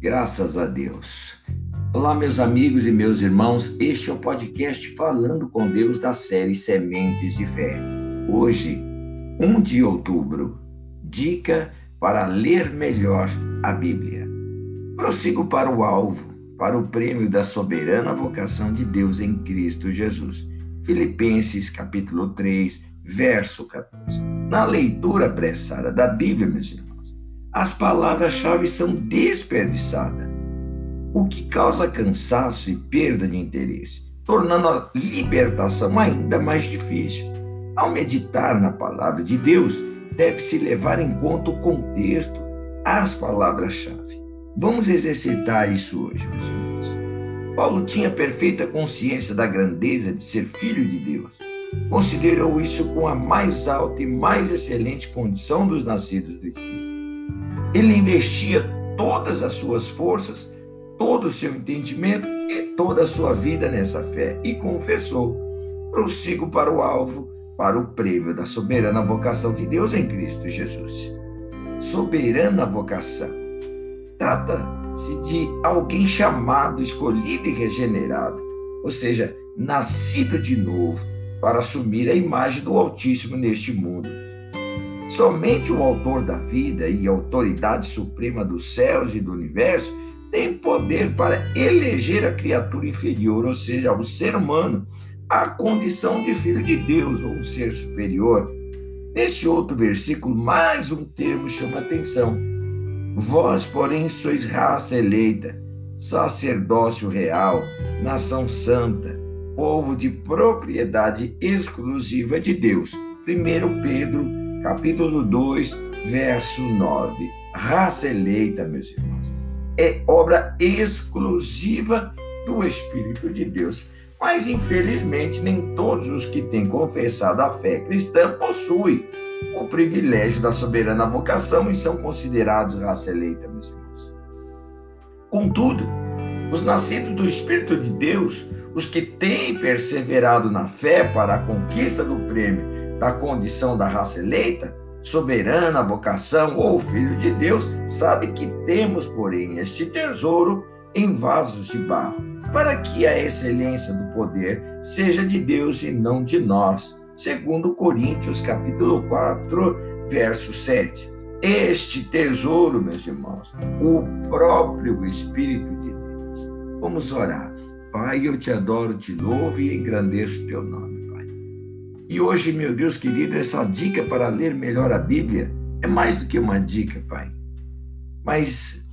Graças a Deus. Olá, meus amigos e meus irmãos. Este é o podcast Falando com Deus da série Sementes de Fé. Hoje, 1 de outubro. Dica para ler melhor a Bíblia. Prossigo para o alvo, para o prêmio da soberana vocação de Deus em Cristo Jesus. Filipenses capítulo 3, verso 14. Na leitura apressada da Bíblia, meus irmãos, as palavras-chave são desperdiçadas, o que causa cansaço e perda de interesse, tornando a libertação ainda mais difícil. Ao meditar na palavra de Deus, deve-se levar em conta o contexto, as palavras-chave. Vamos exercitar isso hoje, meus irmãos. Paulo tinha perfeita consciência da grandeza de ser filho de Deus. Considerou isso com a mais alta e mais excelente condição dos nascidos do Espírito. Ele investia todas as suas forças, todo o seu entendimento e toda a sua vida nessa fé e confessou: prossigo para o alvo, para o prêmio da soberana vocação de Deus em Cristo Jesus. Soberana vocação. Trata-se de alguém chamado, escolhido e regenerado, ou seja, nascido de novo para assumir a imagem do Altíssimo neste mundo Somente o autor da vida e autoridade suprema dos céus e do universo tem poder para eleger a criatura inferior, ou seja, o ser humano, à condição de filho de Deus ou um ser superior. Neste outro versículo, mais um termo chama atenção. Vós, porém, sois raça eleita, sacerdócio real, nação santa, povo de propriedade exclusiva de Deus. 1 Pedro capítulo 2, verso 9. Raça eleita, meus irmãos, é obra exclusiva do Espírito de Deus. Mas, infelizmente, nem todos os que têm confessado a fé cristã possuem o privilégio da soberana vocação e são considerados raça eleita, meus irmãos. Contudo, os nascidos do Espírito de Deus, os que têm perseverado na fé para a conquista do prêmio da condição da raça eleita, soberana vocação ou filho de Deus, sabe que temos, porém, este tesouro em vasos de barro, para que a excelência do poder seja de Deus e não de nós. Segundo Coríntios, capítulo 4, verso 7. Este tesouro, meus irmãos, o próprio Espírito de Deus. Vamos orar. Pai, eu te adoro, te louvo e engrandeço o teu nome. E hoje, meu Deus querido, essa dica para ler melhor a Bíblia é mais do que uma dica, Pai. Mas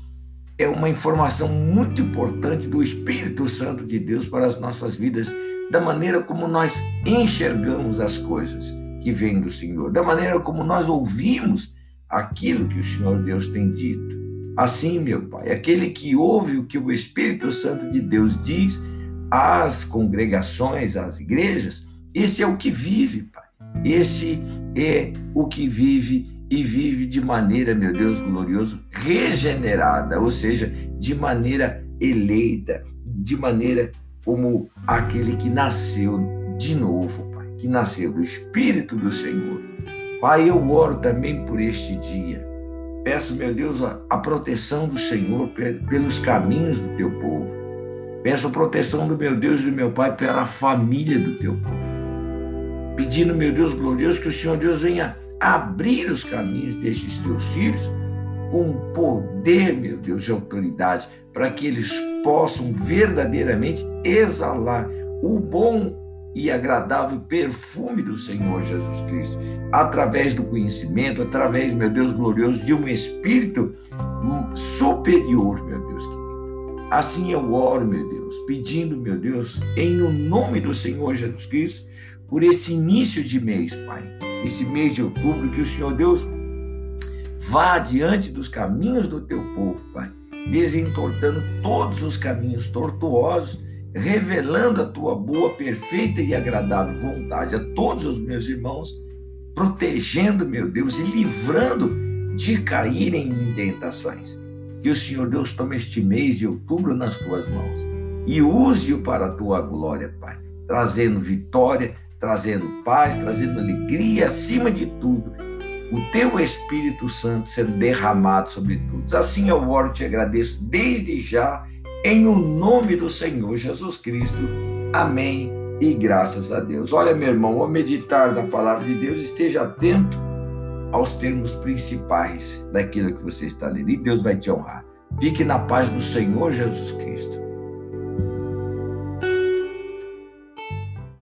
é uma informação muito importante do Espírito Santo de Deus para as nossas vidas, da maneira como nós enxergamos as coisas que vêm do Senhor, da maneira como nós ouvimos aquilo que o Senhor Deus tem dito. Assim, meu Pai, aquele que ouve o que o Espírito Santo de Deus diz às congregações, às igrejas, esse é o que vive, Pai. Esse é o que vive e vive de maneira, meu Deus glorioso, regenerada, ou seja, de maneira eleita, de maneira como aquele que nasceu de novo, Pai, que nasceu do Espírito do Senhor. Pai, eu oro também por este dia. Peço, meu Deus, a proteção do Senhor pelos caminhos do teu povo. Peço a proteção do meu Deus e do meu Pai pela família do teu povo pedindo, meu Deus glorioso, que o Senhor Deus venha abrir os caminhos destes teus filhos com poder, meu Deus, e autoridade, para que eles possam verdadeiramente exalar o bom e agradável perfume do Senhor Jesus Cristo, através do conhecimento, através, meu Deus glorioso, de um espírito superior, meu Deus querido. Assim eu oro, meu Deus, pedindo, meu Deus, em o nome do Senhor Jesus Cristo, por esse início de mês, Pai. Esse mês de outubro, que o Senhor Deus vá diante dos caminhos do teu povo, Pai, desentortando todos os caminhos tortuosos, revelando a tua boa, perfeita e agradável vontade a todos os meus irmãos, protegendo, meu Deus, e livrando de caírem em tentações. Que o Senhor Deus tome este mês de outubro nas tuas mãos e use-o para a tua glória, Pai, trazendo vitória, trazendo paz, trazendo alegria, acima de tudo, o teu Espírito Santo sendo derramado sobre todos. Assim eu oro e te agradeço desde já, em o nome do Senhor Jesus Cristo. Amém e graças a Deus. Olha, meu irmão, ao meditar na palavra de Deus, esteja atento aos termos principais daquilo que você está lendo, e Deus vai te honrar. Fique na paz do Senhor Jesus Cristo.